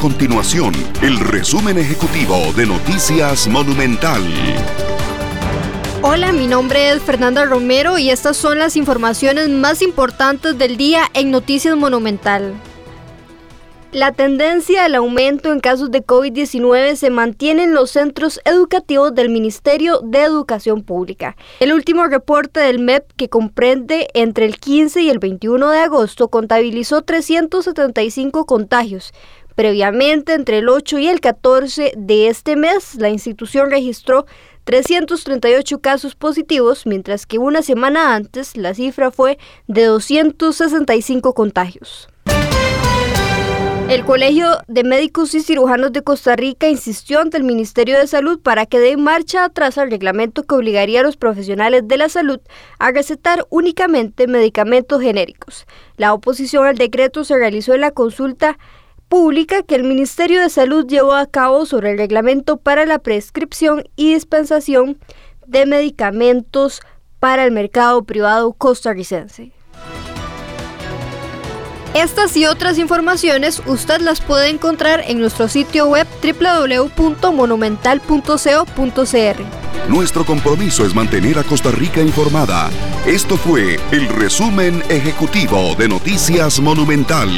Continuación, el resumen ejecutivo de Noticias Monumental. Hola, mi nombre es Fernanda Romero y estas son las informaciones más importantes del día en Noticias Monumental. La tendencia al aumento en casos de COVID-19 se mantiene en los centros educativos del Ministerio de Educación Pública. El último reporte del MEP, que comprende entre el 15 y el 21 de agosto, contabilizó 375 contagios. Previamente, entre el 8 y el 14 de este mes, la institución registró 338 casos positivos, mientras que una semana antes la cifra fue de 265 contagios. El Colegio de Médicos y Cirujanos de Costa Rica insistió ante el Ministerio de Salud para que dé marcha atrás al reglamento que obligaría a los profesionales de la salud a recetar únicamente medicamentos genéricos. La oposición al decreto se realizó en la consulta pública que el Ministerio de Salud llevó a cabo sobre el reglamento para la prescripción y dispensación de medicamentos para el mercado privado costarricense. Estas y otras informaciones usted las puede encontrar en nuestro sitio web www.monumental.co.cr. Nuestro compromiso es mantener a Costa Rica informada. Esto fue el resumen ejecutivo de Noticias Monumental.